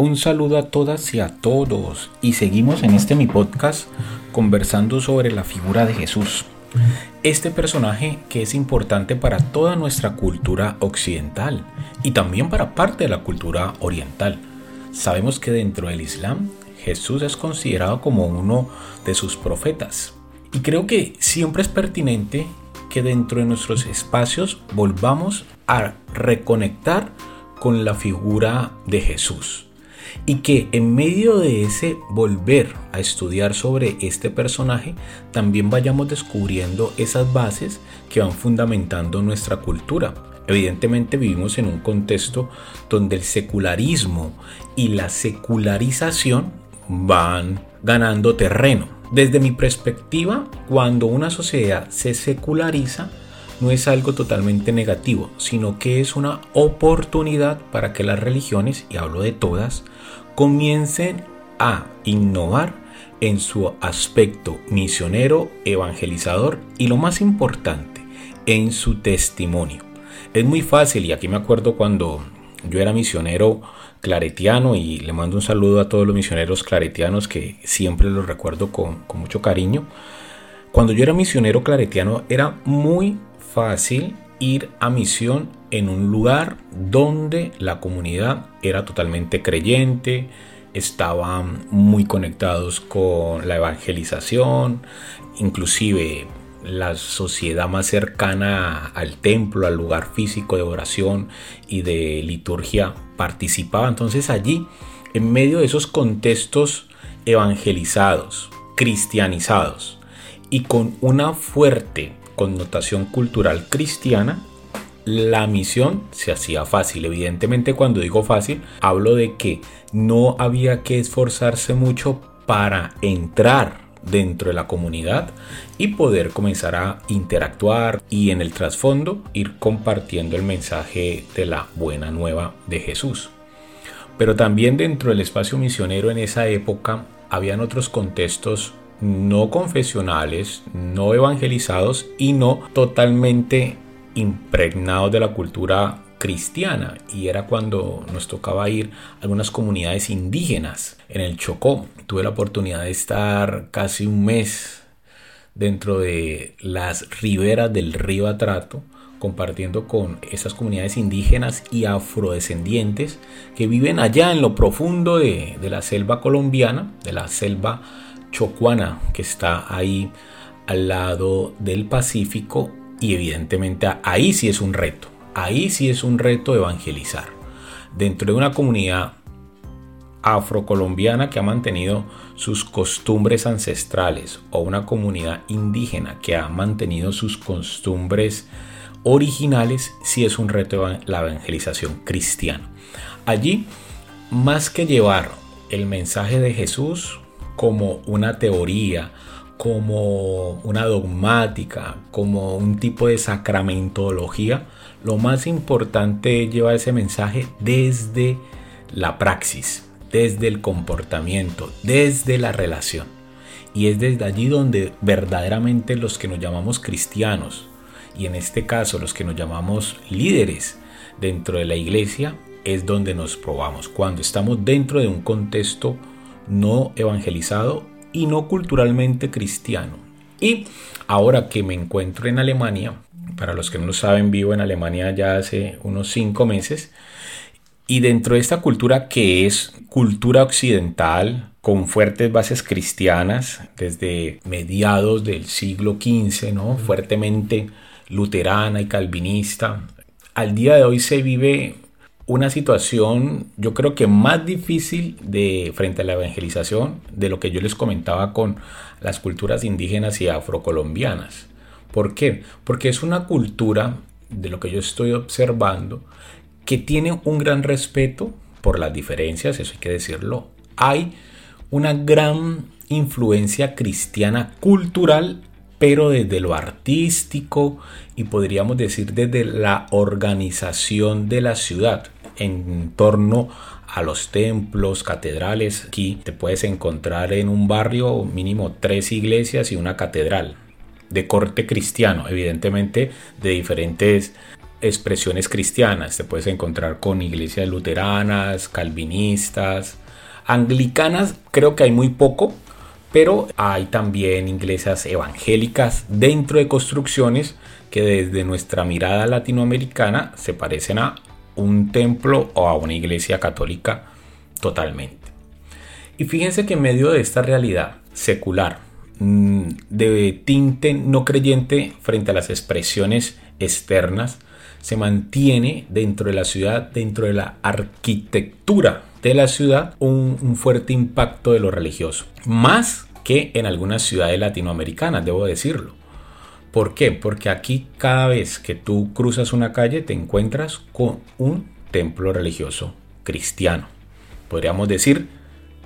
Un saludo a todas y a todos y seguimos en este mi podcast conversando sobre la figura de Jesús. Este personaje que es importante para toda nuestra cultura occidental y también para parte de la cultura oriental. Sabemos que dentro del Islam Jesús es considerado como uno de sus profetas. Y creo que siempre es pertinente que dentro de nuestros espacios volvamos a reconectar con la figura de Jesús y que en medio de ese volver a estudiar sobre este personaje también vayamos descubriendo esas bases que van fundamentando nuestra cultura. Evidentemente vivimos en un contexto donde el secularismo y la secularización van ganando terreno. Desde mi perspectiva, cuando una sociedad se seculariza, no es algo totalmente negativo, sino que es una oportunidad para que las religiones, y hablo de todas, comiencen a innovar en su aspecto misionero, evangelizador y lo más importante, en su testimonio. Es muy fácil y aquí me acuerdo cuando yo era misionero claretiano y le mando un saludo a todos los misioneros claretianos que siempre los recuerdo con, con mucho cariño. Cuando yo era misionero claretiano era muy fácil ir a misión en un lugar donde la comunidad era totalmente creyente, estaban muy conectados con la evangelización, inclusive la sociedad más cercana al templo, al lugar físico de oración y de liturgia participaba. Entonces allí, en medio de esos contextos evangelizados, cristianizados y con una fuerte connotación cultural cristiana, la misión se hacía fácil. Evidentemente cuando digo fácil, hablo de que no había que esforzarse mucho para entrar dentro de la comunidad y poder comenzar a interactuar y en el trasfondo ir compartiendo el mensaje de la buena nueva de Jesús. Pero también dentro del espacio misionero en esa época habían otros contextos no confesionales, no evangelizados y no totalmente impregnados de la cultura cristiana y era cuando nos tocaba ir a algunas comunidades indígenas en el Chocó. Tuve la oportunidad de estar casi un mes dentro de las riberas del río Atrato compartiendo con esas comunidades indígenas y afrodescendientes que viven allá en lo profundo de, de la selva colombiana, de la selva chocuana que está ahí al lado del Pacífico y evidentemente ahí sí es un reto, ahí sí es un reto evangelizar. Dentro de una comunidad afrocolombiana que ha mantenido sus costumbres ancestrales o una comunidad indígena que ha mantenido sus costumbres originales, sí es un reto la evangelización cristiana. Allí, más que llevar el mensaje de Jesús como una teoría, como una dogmática, como un tipo de sacramentología, lo más importante es llevar ese mensaje desde la praxis, desde el comportamiento, desde la relación. Y es desde allí donde verdaderamente los que nos llamamos cristianos, y en este caso los que nos llamamos líderes dentro de la iglesia, es donde nos probamos, cuando estamos dentro de un contexto no evangelizado y no culturalmente cristiano. Y ahora que me encuentro en Alemania, para los que no lo saben, vivo en Alemania ya hace unos cinco meses, y dentro de esta cultura que es cultura occidental, con fuertes bases cristianas, desde mediados del siglo XV, ¿no? fuertemente luterana y calvinista, al día de hoy se vive una situación yo creo que más difícil de frente a la evangelización de lo que yo les comentaba con las culturas indígenas y afrocolombianas. ¿Por qué? Porque es una cultura de lo que yo estoy observando que tiene un gran respeto por las diferencias, eso hay que decirlo. Hay una gran influencia cristiana cultural pero desde lo artístico y podríamos decir desde la organización de la ciudad en torno a los templos, catedrales. Aquí te puedes encontrar en un barrio mínimo tres iglesias y una catedral de corte cristiano, evidentemente de diferentes expresiones cristianas. Te puedes encontrar con iglesias luteranas, calvinistas, anglicanas, creo que hay muy poco, pero hay también iglesias evangélicas dentro de construcciones que desde nuestra mirada latinoamericana se parecen a un templo o a una iglesia católica totalmente. Y fíjense que en medio de esta realidad secular, mm, de tinte no creyente frente a las expresiones externas, se mantiene dentro de la ciudad, dentro de la arquitectura de la ciudad, un, un fuerte impacto de lo religioso. Más que en algunas ciudades latinoamericanas, debo decirlo. ¿Por qué? Porque aquí cada vez que tú cruzas una calle te encuentras con un templo religioso cristiano. Podríamos decir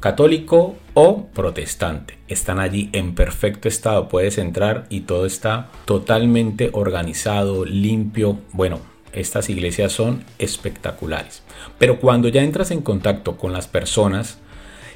católico o protestante. Están allí en perfecto estado. Puedes entrar y todo está totalmente organizado, limpio. Bueno, estas iglesias son espectaculares. Pero cuando ya entras en contacto con las personas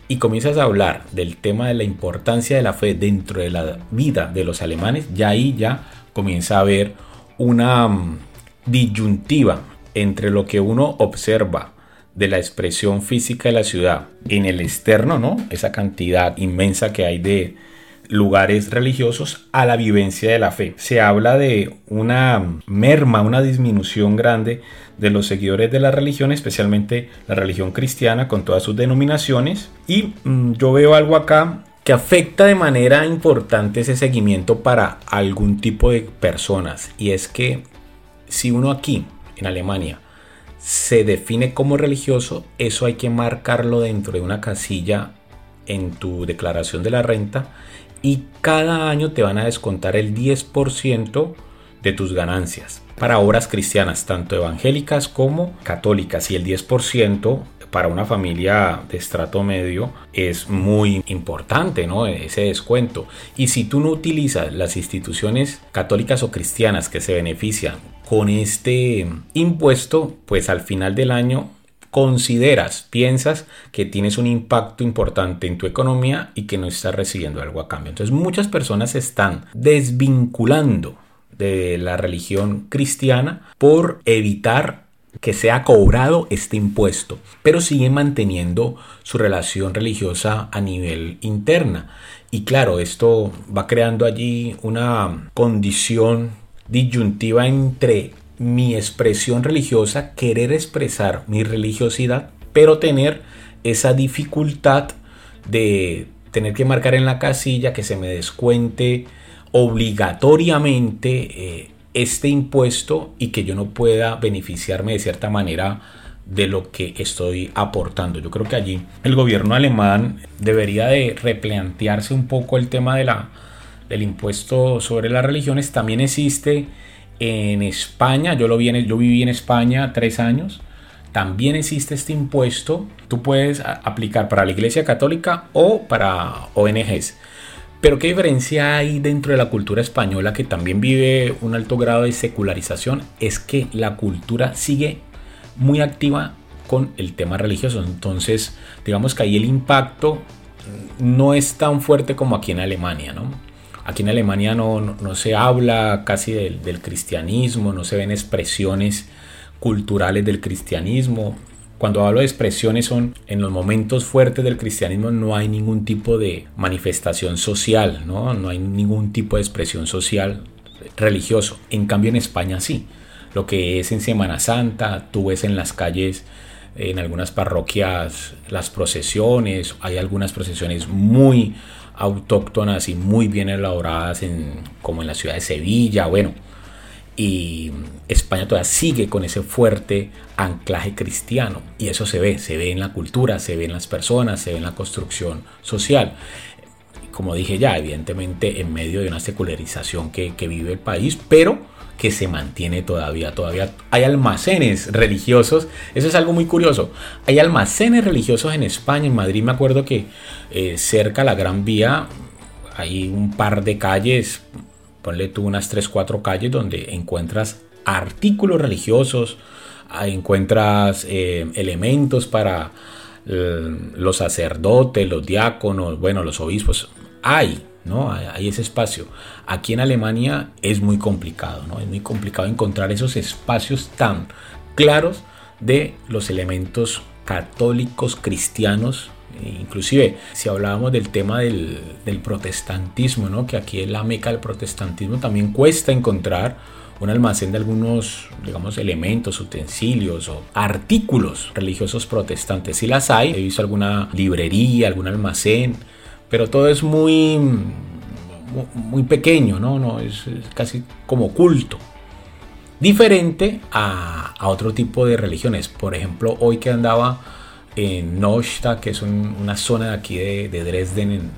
y comienzas a hablar del tema de la importancia de la fe dentro de la vida de los alemanes, ya ahí ya comienza a haber una mm, disyuntiva entre lo que uno observa de la expresión física de la ciudad en el externo, ¿no? Esa cantidad inmensa que hay de lugares religiosos a la vivencia de la fe. Se habla de una merma, una disminución grande de los seguidores de la religión, especialmente la religión cristiana con todas sus denominaciones. Y mm, yo veo algo acá que afecta de manera importante ese seguimiento para algún tipo de personas. Y es que si uno aquí, en Alemania, se define como religioso, eso hay que marcarlo dentro de una casilla en tu declaración de la renta y cada año te van a descontar el 10% de tus ganancias para obras cristianas, tanto evangélicas como católicas, y el 10% para una familia de estrato medio es muy importante, ¿no? Ese descuento. Y si tú no utilizas las instituciones católicas o cristianas que se benefician con este impuesto, pues al final del año consideras, piensas que tienes un impacto importante en tu economía y que no estás recibiendo algo a cambio. Entonces muchas personas están desvinculando de la religión cristiana por evitar que sea cobrado este impuesto, pero siguen manteniendo su relación religiosa a nivel interna. Y claro, esto va creando allí una condición disyuntiva entre mi expresión religiosa, querer expresar mi religiosidad, pero tener esa dificultad de tener que marcar en la casilla que se me descuente obligatoriamente eh, este impuesto y que yo no pueda beneficiarme de cierta manera de lo que estoy aportando. Yo creo que allí el gobierno alemán debería de replantearse un poco el tema de la, del impuesto sobre las religiones. También existe en España, yo, lo vi yo viví en España tres años, también existe este impuesto. Tú puedes aplicar para la Iglesia Católica o para ONGs. Pero ¿qué diferencia hay dentro de la cultura española que también vive un alto grado de secularización? Es que la cultura sigue muy activa con el tema religioso. Entonces, digamos que ahí el impacto no es tan fuerte como aquí en Alemania, ¿no? Aquí en Alemania no, se habla casi del, cristianismo, no se ven expresiones culturales del cristianismo. Cuando hablo de expresiones son en los momentos fuertes del cristianismo no hay ningún tipo de manifestación social, no, no hay ningún tipo de expresión social religioso. En cambio en España sí. Lo que es en Semana Santa, tú ves en las calles en algunas parroquias las procesiones, hay algunas procesiones muy autóctonas y muy bien elaboradas en, como en la ciudad de Sevilla, bueno, y España todavía sigue con ese fuerte anclaje cristiano y eso se ve, se ve en la cultura, se ve en las personas, se ve en la construcción social. Como dije ya, evidentemente en medio de una secularización que, que vive el país, pero que se mantiene todavía. Todavía hay almacenes religiosos. Eso es algo muy curioso. Hay almacenes religiosos en España. En Madrid me acuerdo que eh, cerca a la Gran Vía hay un par de calles, ponle tú unas 3, 4 calles donde encuentras artículos religiosos, encuentras eh, elementos para los sacerdotes, los diáconos, bueno, los obispos. Hay ¿no? Hay ese espacio. Aquí en Alemania es muy complicado, ¿no? Es muy complicado encontrar esos espacios tan claros de los elementos católicos cristianos inclusive si hablábamos del tema del, protestantismo, ¿no? que aquí es la meca del protestantismo, también cuesta encontrar un almacén de algunos, digamos, elementos, utensilios o artículos religiosos protestantes. Si las hay, he visto alguna librería, algún almacén, pero todo es muy, muy pequeño, ¿no? no es, casi como culto. Diferente a, a otro tipo de religiones. Por ejemplo, hoy que andaba en Neustadt, que es una zona de aquí de, Dresden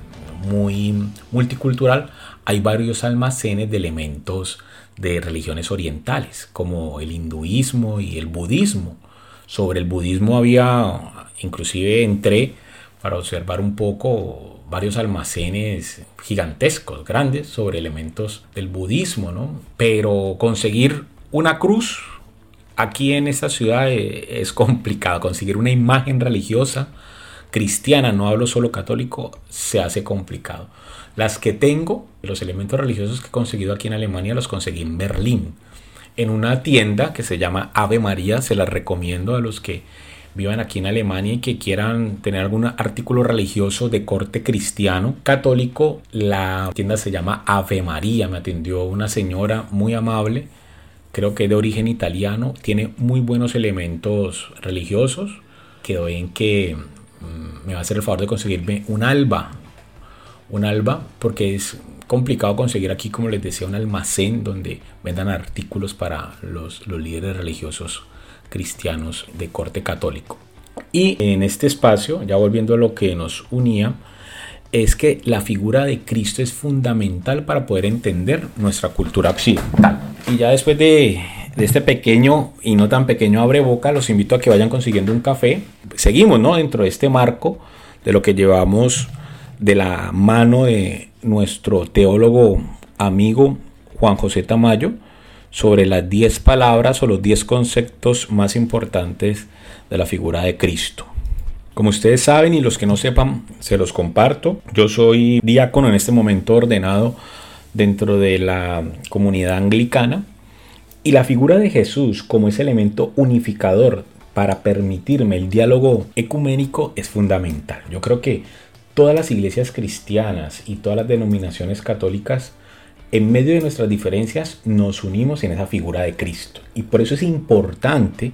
muy multicultural, hay varios almacenes de elementos de religiones orientales, como el hinduismo y el budismo. Sobre el budismo había, inclusive entré para observar un poco varios almacenes gigantescos, grandes, sobre elementos del budismo, ¿no? Pero conseguir una cruz aquí en esta ciudad eh, es complicado conseguir una imagen religiosa cristiana, no hablo solo católico, se hace complicado. Las que tengo, los elementos religiosos que he conseguido aquí en Alemania, los conseguí en Berlín, en una tienda que se llama Ave María, se las recomiendo a los que vivan aquí en Alemania y que quieran tener algún artículo religioso de corte cristiano, católico, la tienda se llama Ave María, me atendió una señora muy amable, creo que de origen italiano, tiene muy buenos elementos religiosos. Quedó en que mm, me va a hacer el favor de conseguirme un alba, un alba, porque es complicado conseguir aquí, como les decía, un almacén donde vendan artículos para los, los líderes religiosos cristianos de corte católico. Y en este espacio, ya volviendo a lo que nos unía, es que la figura de Cristo es fundamental para poder entender nuestra cultura occidental. Y ya después de, este pequeño y no tan pequeño abre boca, los invito a que vayan consiguiendo un café. Seguimos ¿no? dentro de este marco de lo que llevamos de la mano de nuestro teólogo amigo Juan José Tamayo sobre las 10 palabras o los 10 conceptos más importantes de la figura de Cristo. Como ustedes saben y los que no sepan, se los comparto. Yo soy diácono en este momento ordenado dentro de la comunidad anglicana y la figura de Jesús como ese elemento unificador para permitirme el diálogo ecuménico es fundamental. Yo creo que todas las iglesias cristianas y todas las denominaciones católicas en medio de nuestras diferencias nos unimos en esa figura de Cristo. Y por eso es importante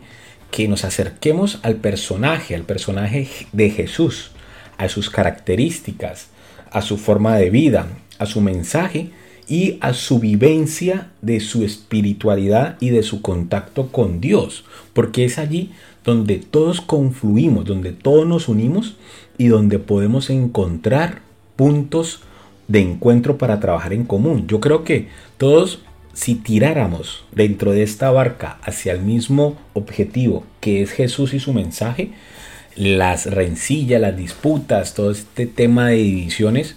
que nos acerquemos al personaje, al personaje de Jesús, a sus características, a su forma de vida, a su mensaje y a su vivencia de su espiritualidad y de su contacto con Dios, porque es allí donde todos confluimos, donde todos nos unimos y donde podemos encontrar puntos de encuentro para trabajar en común. Yo creo que todos si tiráramos dentro de esta barca hacia el mismo objetivo que es Jesús y su mensaje, las rencillas, las disputas, todo este tema de divisiones,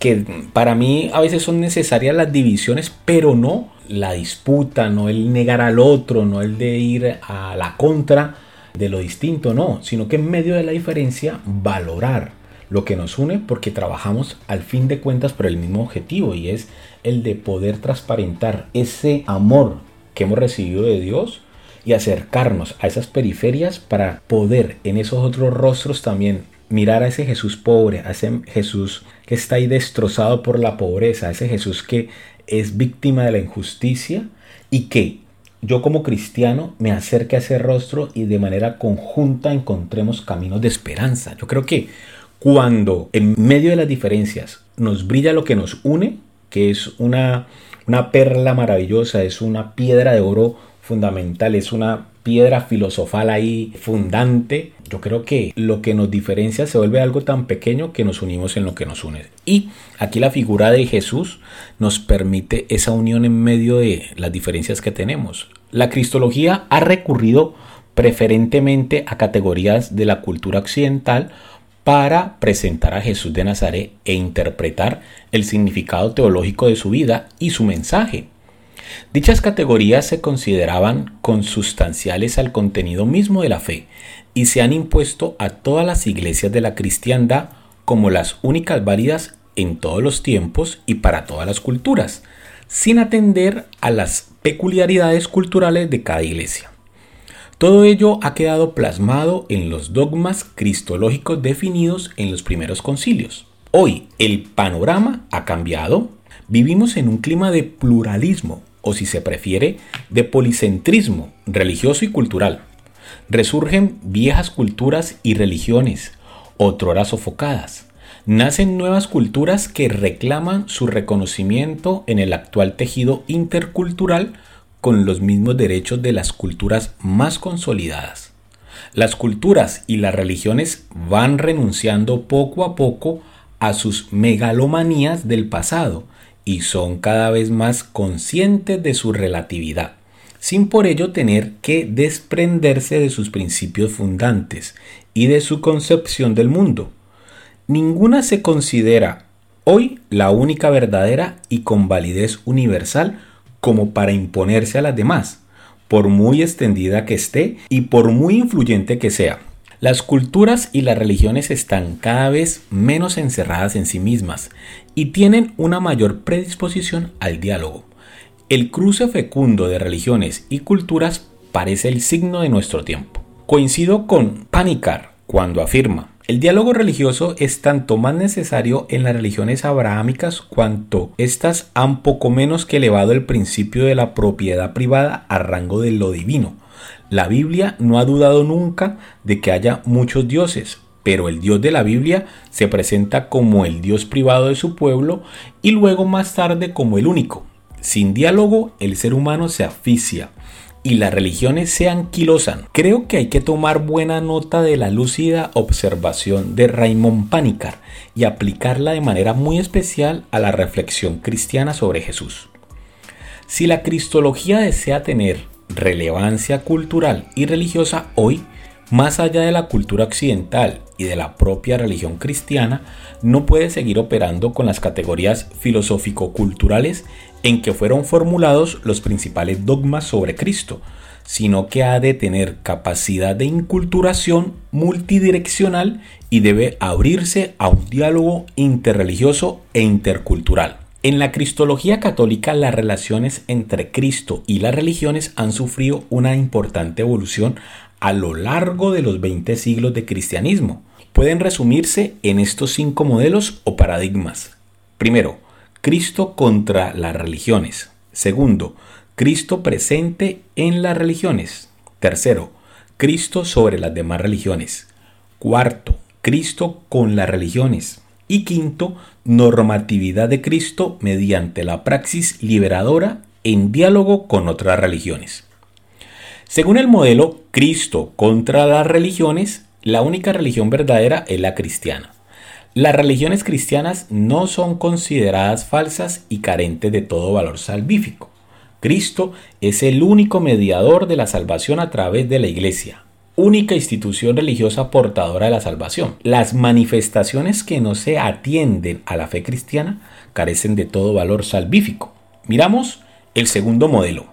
que para mí a veces son necesarias las divisiones, pero no la disputa, no el negar al otro, no el de ir a la contra de lo distinto, no, sino que en medio de la diferencia valorar lo que nos une porque trabajamos al fin de cuentas por el mismo objetivo y es el de poder transparentar ese amor que hemos recibido de Dios y acercarnos a esas periferias para poder en esos otros rostros también mirar a ese Jesús pobre, a ese Jesús que está ahí destrozado por la pobreza, a ese Jesús que es víctima de la injusticia y que yo como cristiano me acerque a ese rostro y de manera conjunta encontremos caminos de esperanza. Yo creo que cuando en medio de las diferencias nos brilla lo que nos une, que es una, una perla maravillosa, es una piedra de oro fundamental, es una piedra filosofal ahí fundante. Yo creo que lo que nos diferencia se vuelve algo tan pequeño que nos unimos en lo que nos une. Y aquí la figura de Jesús nos permite esa unión en medio de las diferencias que tenemos. La cristología ha recurrido preferentemente a categorías de la cultura occidental para presentar a Jesús de Nazaret e interpretar el significado teológico de su vida y su mensaje. Dichas categorías se consideraban consustanciales al contenido mismo de la fe y se han impuesto a todas las iglesias de la cristiandad como las únicas válidas en todos los tiempos y para todas las culturas, sin atender a las peculiaridades culturales de cada iglesia. Todo ello ha quedado plasmado en los dogmas cristológicos definidos en los primeros concilios. Hoy el panorama ha cambiado. Vivimos en un clima de pluralismo, o si se prefiere, de policentrismo religioso y cultural. Resurgen viejas culturas y religiones, otrora sofocadas. Nacen nuevas culturas que reclaman su reconocimiento en el actual tejido intercultural con los mismos derechos de las culturas más consolidadas. Las culturas y las religiones van renunciando poco a poco a sus megalomanías del pasado y son cada vez más conscientes de su relatividad, sin por ello tener que desprenderse de sus principios fundantes y de su concepción del mundo. Ninguna se considera hoy la única verdadera y con validez universal como para imponerse a las demás, por muy extendida que esté y por muy influyente que sea. Las culturas y las religiones están cada vez menos encerradas en sí mismas y tienen una mayor predisposición al diálogo. El cruce fecundo de religiones y culturas parece el signo de nuestro tiempo. Coincido con Panicar cuando afirma el diálogo religioso es tanto más necesario en las religiones abrahámicas cuanto éstas han poco menos que elevado el principio de la propiedad privada a rango de lo divino. La Biblia no ha dudado nunca de que haya muchos dioses, pero el Dios de la Biblia se presenta como el Dios privado de su pueblo y luego más tarde como el único. Sin diálogo, el ser humano se asfixia, y las religiones se anquilosan. Creo que hay que tomar buena nota de la lúcida observación de Raymond Panicar y aplicarla de manera muy especial a la reflexión cristiana sobre Jesús. Si la cristología desea tener relevancia cultural y religiosa hoy, más allá de la cultura occidental y de la propia religión cristiana, no puede seguir operando con las categorías filosófico-culturales en que fueron formulados los principales dogmas sobre Cristo, sino que ha de tener capacidad de inculturación multidireccional y debe abrirse a un diálogo interreligioso e intercultural. En la cristología católica las relaciones entre Cristo y las religiones han sufrido una importante evolución a lo largo de los 20 siglos de cristianismo. Pueden resumirse en estos cinco modelos o paradigmas. Primero, Cristo contra las religiones. Segundo, Cristo presente en las religiones. Tercero, Cristo sobre las demás religiones. Cuarto, Cristo con las religiones. Y quinto, normatividad de Cristo mediante la praxis liberadora en diálogo con otras religiones. Según el modelo Cristo contra las religiones, la única religión verdadera es la cristiana. Las religiones cristianas no son consideradas falsas y carentes de todo valor salvífico. Cristo es el único mediador de la salvación a través de la Iglesia, única institución religiosa portadora de la salvación. Las manifestaciones que no se atienden a la fe cristiana carecen de todo valor salvífico. Miramos el segundo modelo.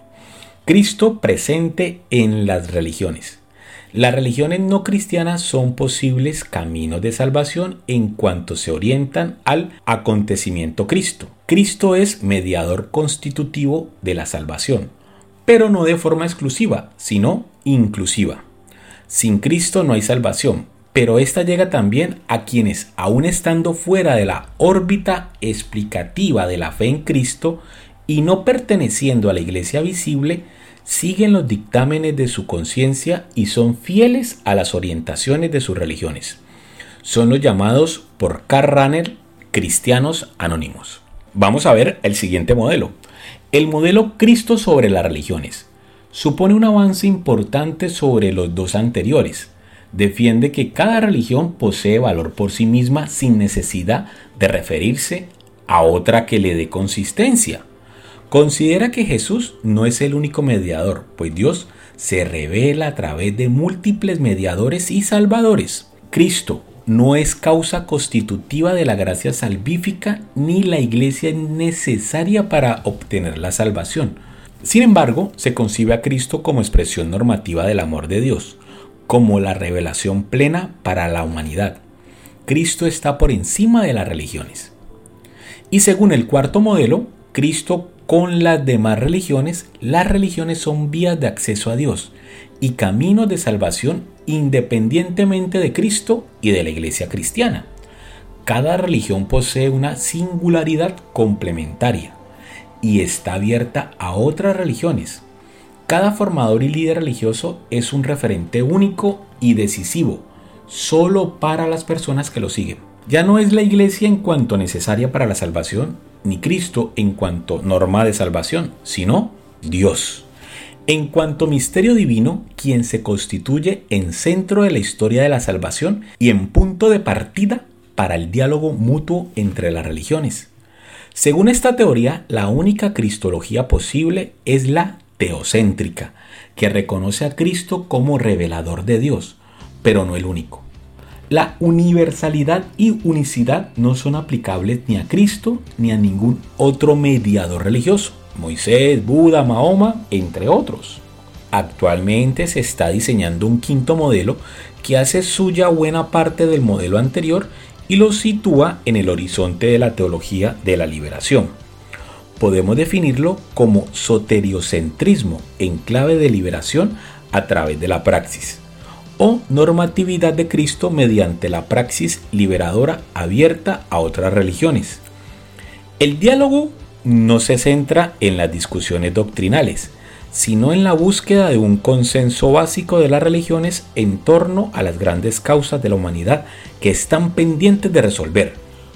Cristo presente en las religiones. Las religiones no cristianas son posibles caminos de salvación en cuanto se orientan al acontecimiento Cristo. Cristo es mediador constitutivo de la salvación, pero no de forma exclusiva, sino inclusiva. Sin Cristo no hay salvación, pero esta llega también a quienes, aun estando fuera de la órbita explicativa de la fe en Cristo y no perteneciendo a la iglesia visible, siguen los dictámenes de su conciencia y son fieles a las orientaciones de sus religiones. Son los llamados por Karl Rahner cristianos anónimos. Vamos a ver el siguiente modelo. El modelo Cristo sobre las religiones. Supone un avance importante sobre los dos anteriores. Defiende que cada religión posee valor por sí misma sin necesidad de referirse a otra que le dé consistencia. Considera que Jesús no es el único mediador, pues Dios se revela a través de múltiples mediadores y salvadores. Cristo no es causa constitutiva de la gracia salvífica ni la iglesia necesaria para obtener la salvación. Sin embargo, se concibe a Cristo como expresión normativa del amor de Dios, como la revelación plena para la humanidad. Cristo está por encima de las religiones. Y según el cuarto modelo, Cristo con las demás religiones, las religiones son vías de acceso a Dios y caminos de salvación independientemente de Cristo y de la iglesia cristiana. Cada religión posee una singularidad complementaria y está abierta a otras religiones. Cada formador y líder religioso es un referente único y decisivo, solo para las personas que lo siguen. Ya no es la iglesia en cuanto necesaria para la salvación, ni Cristo en cuanto norma de salvación, sino Dios. En cuanto misterio divino, quien se constituye en centro de la historia de la salvación y en punto de partida para el diálogo mutuo entre las religiones. Según esta teoría, la única cristología posible es la teocéntrica, que reconoce a Cristo como revelador de Dios, pero no el único. La universalidad y unicidad no son aplicables ni a Cristo ni a ningún otro mediador religioso, Moisés, Buda, Mahoma, entre otros. Actualmente se está diseñando un quinto modelo que hace suya buena parte del modelo anterior y lo sitúa en el horizonte de la teología de la liberación. Podemos definirlo como soteriocentrismo en clave de liberación a través de la praxis o normatividad de Cristo mediante la praxis liberadora abierta a otras religiones. El diálogo no se centra en las discusiones doctrinales, sino en la búsqueda de un consenso básico de las religiones en torno a las grandes causas de la humanidad que están pendientes de resolver,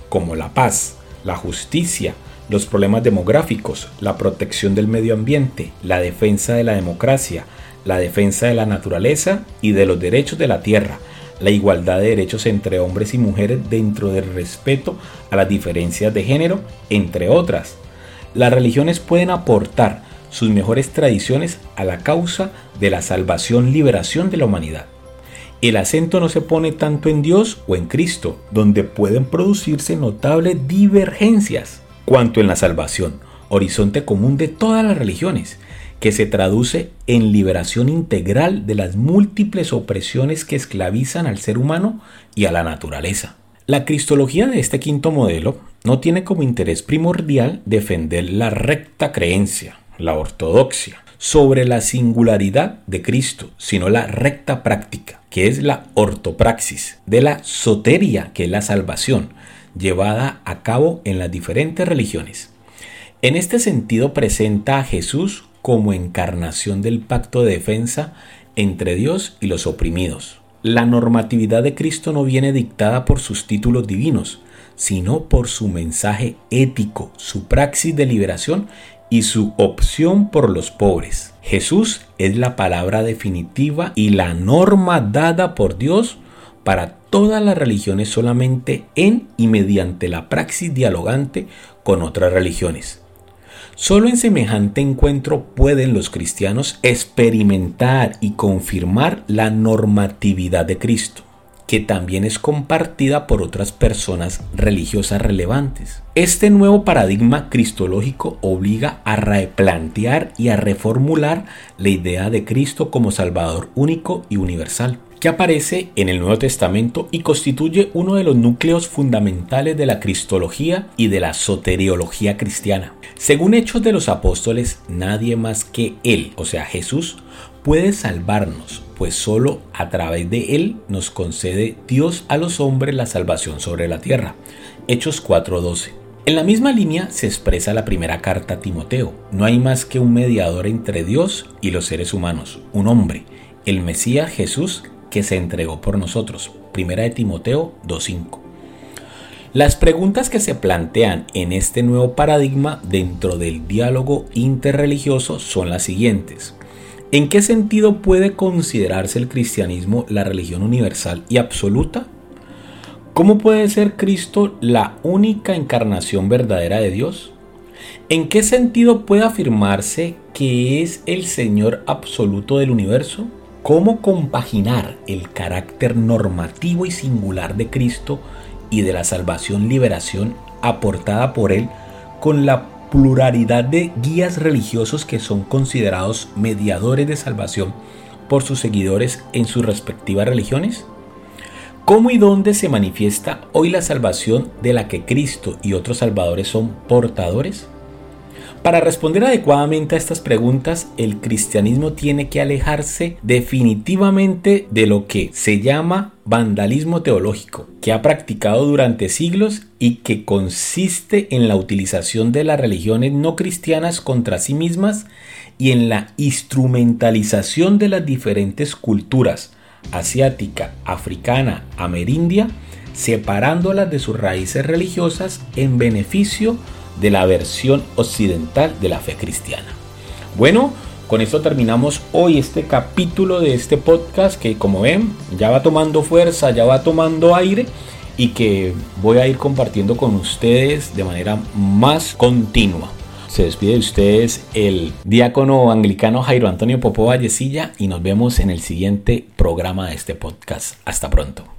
como la paz, la justicia, los problemas demográficos, la protección del medio ambiente, la defensa de la democracia, la defensa de la naturaleza y de los derechos de la tierra, la igualdad de derechos entre hombres y mujeres dentro del respeto a las diferencias de género, entre otras. Las religiones pueden aportar sus mejores tradiciones a la causa de la salvación liberación de la humanidad. El acento no se pone tanto en Dios o en Cristo, donde pueden producirse notables divergencias, cuanto en la salvación, horizonte común de todas las religiones, que se traduce en liberación integral de las múltiples opresiones que esclavizan al ser humano y a la naturaleza. La cristología de este quinto modelo no tiene como interés primordial defender la recta creencia, la ortodoxia, sobre la singularidad de Cristo, sino la recta práctica, que es la ortopraxis, de la soteria, que es la salvación, llevada a cabo en las diferentes religiones. En este sentido presenta a Jesús como encarnación del pacto de defensa entre Dios y los oprimidos. La normatividad de Cristo no viene dictada por sus títulos divinos, sino por su mensaje ético, su praxis de liberación y su opción por los pobres. Jesús es la palabra definitiva y la norma dada por Dios para todas las religiones solamente en y mediante la praxis dialogante con otras religiones. Solo en semejante encuentro pueden los cristianos experimentar y confirmar la normatividad de Cristo, que también es compartida por otras personas religiosas relevantes. Este nuevo paradigma cristológico obliga a replantear y a reformular la idea de Cristo como Salvador único y universal que aparece en el Nuevo Testamento y constituye uno de los núcleos fundamentales de la cristología y de la soteriología cristiana. Según Hechos de los Apóstoles, nadie más que Él, o sea Jesús, puede salvarnos, pues solo a través de Él nos concede Dios a los hombres la salvación sobre la tierra. Hechos 4:12. En la misma línea se expresa la primera carta a Timoteo. No hay más que un mediador entre Dios y los seres humanos, un hombre, el Mesías Jesús, que se entregó por nosotros. Primera de Timoteo 2.5. Las preguntas que se plantean en este nuevo paradigma dentro del diálogo interreligioso son las siguientes. ¿En qué sentido puede considerarse el cristianismo la religión universal y absoluta? ¿Cómo puede ser Cristo la única encarnación verdadera de Dios? ¿En qué sentido puede afirmarse que es el Señor absoluto del universo? Cómo compaginar el carácter normativo y singular de Cristo y de la salvación liberación aportada por Él con la pluralidad de guías religiosos que son considerados mediadores de salvación por sus seguidores en sus respectivas religiones? ¿Cómo y dónde se manifiesta hoy la salvación de la que Cristo y otros salvadores son portadores? Para responder adecuadamente a estas preguntas, el cristianismo tiene que alejarse definitivamente de lo que se llama vandalismo teológico, que ha practicado durante siglos y que consiste en la utilización de las religiones no cristianas contra sí mismas y en la instrumentalización de las diferentes culturas, asiática, africana, amerindia, separándolas de sus raíces religiosas en beneficio de la versión occidental de la fe cristiana. Bueno, con esto terminamos hoy este capítulo de este podcast que como ven ya va tomando fuerza, ya va tomando aire y que voy a ir compartiendo con ustedes de manera más continua. Se despide de ustedes el diácono anglicano Jairo Antonio Popó Vallecilla y nos vemos en el siguiente programa de este podcast. Hasta pronto.